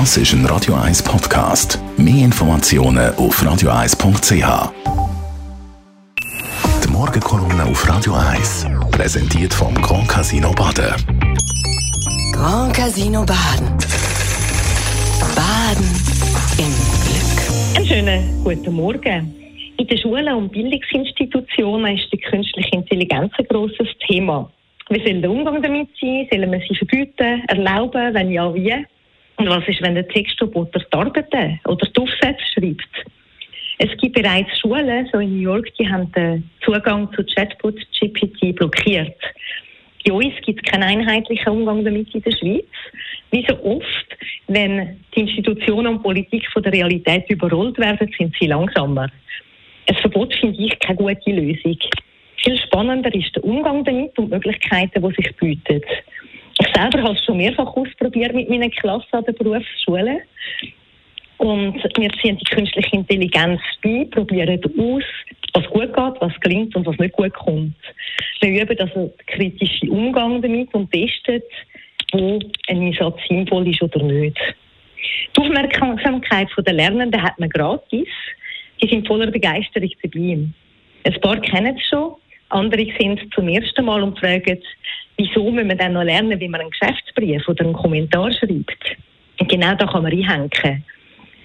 Das ist ein Radio 1 Podcast. Mehr Informationen auf radio1.ch. Die Morgenkolumne auf Radio 1 präsentiert vom Grand Casino Baden. Grand Casino Baden. Baden im Glück. Einen schönen guten Morgen. In den Schulen und Bildungsinstitutionen ist die künstliche Intelligenz ein grosses Thema. Wie soll der Umgang damit sein? Sollen wir sie verbieten, erlauben? Wenn ja, wie? Und was ist, wenn der Textroboter die Arbeiten oder die Aufsätze schreibt? Es gibt bereits Schulen, so in New York, die haben den Zugang zu Chatbot GPT blockiert. Bei uns gibt es keinen einheitlichen Umgang damit in der Schweiz. Wie so oft, wenn die Institutionen und Politik von der Realität überrollt werden, sind sie langsamer. Ein Verbot finde ich keine gute Lösung. Viel spannender ist der Umgang damit und die Möglichkeiten, die sich bieten. Selber habe es schon mehrfach ausprobiert mit meiner Klasse an der Berufsschule. Und wir ziehen die künstliche Intelligenz bei, probieren aus, was gut geht, was gelingt und was nicht gut kommt. Wir üben also den kritischen Umgang damit und testen, wo ein Einsatz sinnvoll ist oder nicht. Die Aufmerksamkeit der Lernenden hat man gratis. Die sind voller Begeisterung dabei. Ein paar kennen es schon, andere sind zum ersten Mal und fragen, wieso müssen wir dann noch lernen, wie man einen Geschäftsbrief oder einen Kommentar schreibt. Und genau da kann man reinhängen.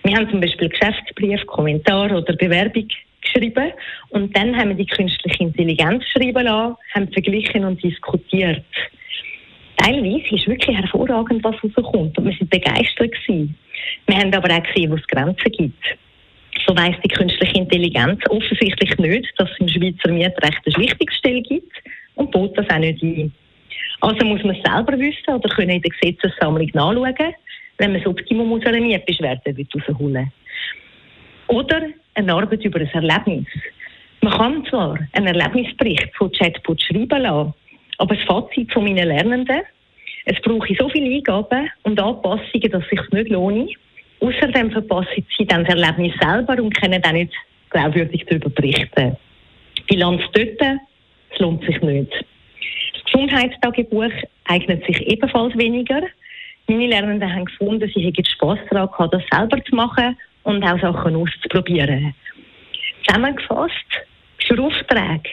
Wir haben zum Beispiel Geschäftsbrief, Kommentar oder Bewerbung geschrieben und dann haben wir die künstliche Intelligenz schreiben lassen, haben verglichen und diskutiert. Teilweise ist wirklich hervorragend, was rauskommt und wir sind begeistert gewesen. Wir haben aber auch gesehen, wo es Grenzen gibt. So weiss die künstliche Intelligenz offensichtlich nicht, dass es im Schweizer Mietrecht eine Schlichtungsstelle gibt und bot das auch nicht ein. Also muss man es selber wissen oder können in der Gesetzessammlung nachschauen, wenn man das Optimum aus einer Mietbeschwerde herausholen Oder eine Arbeit über ein Erlebnis. Man kann zwar einen Erlebnisbericht von Chatbot schreiben lassen, aber das Fazit von meinen Lernenden, es brauche so viele Eingaben und Anpassungen, dass es sich nicht lohnt. Außerdem verpassen sie dann das Erlebnis selber und können dann nicht glaubwürdig darüber berichten. Bilanz dort, es lohnt sich nicht. Das Gesundheitstagebuch eignet sich ebenfalls weniger. Meine Lernenden haben gefunden, sie hätten Spass daran gehabt, das selber zu machen und auch Sachen auszuprobieren. Zusammengefasst, für Aufträge,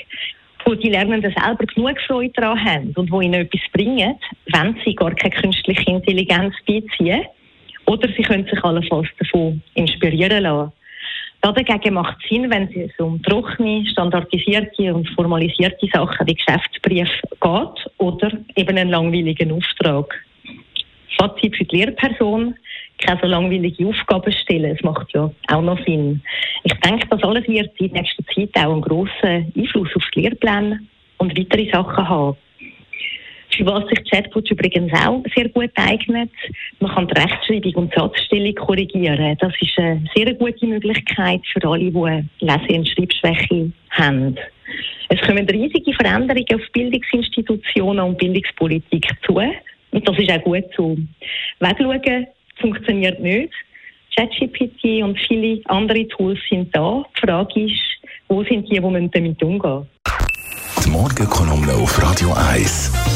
wo die Lernenden selber genug Freude daran haben und wo ihnen etwas bringen, wenn sie gar keine künstliche Intelligenz beiziehen, oder sie können sich allenfalls davon inspirieren lassen. Dagegen macht es Sinn, wenn es um trockene, standardisierte und formalisierte Sachen wie Geschäftsbrief geht oder eben einen langweiligen Auftrag. Fazit für die Lehrperson, keine so langweilige Aufgaben stellen, das macht ja auch noch Sinn. Ich denke, das alles wird in nächster Zeit auch einen grossen Einfluss auf die Lehrpläne und weitere Sachen haben. Für was sich Chatbots übrigens auch sehr gut eignet. Man kann die Rechtschreibung und Satzstellung korrigieren. Das ist eine sehr gute Möglichkeit für alle, die Lese- und Schreibschwäche haben. Es kommen riesige Veränderungen auf Bildungsinstitutionen und Bildungspolitik zu. Und das ist auch gut so. Wegschauen funktioniert nicht. ChatGPT und viele andere Tools sind da. Die Frage ist, wo sind die, die damit umgehen müssen? Die Morgenkolumne auf Radio 1.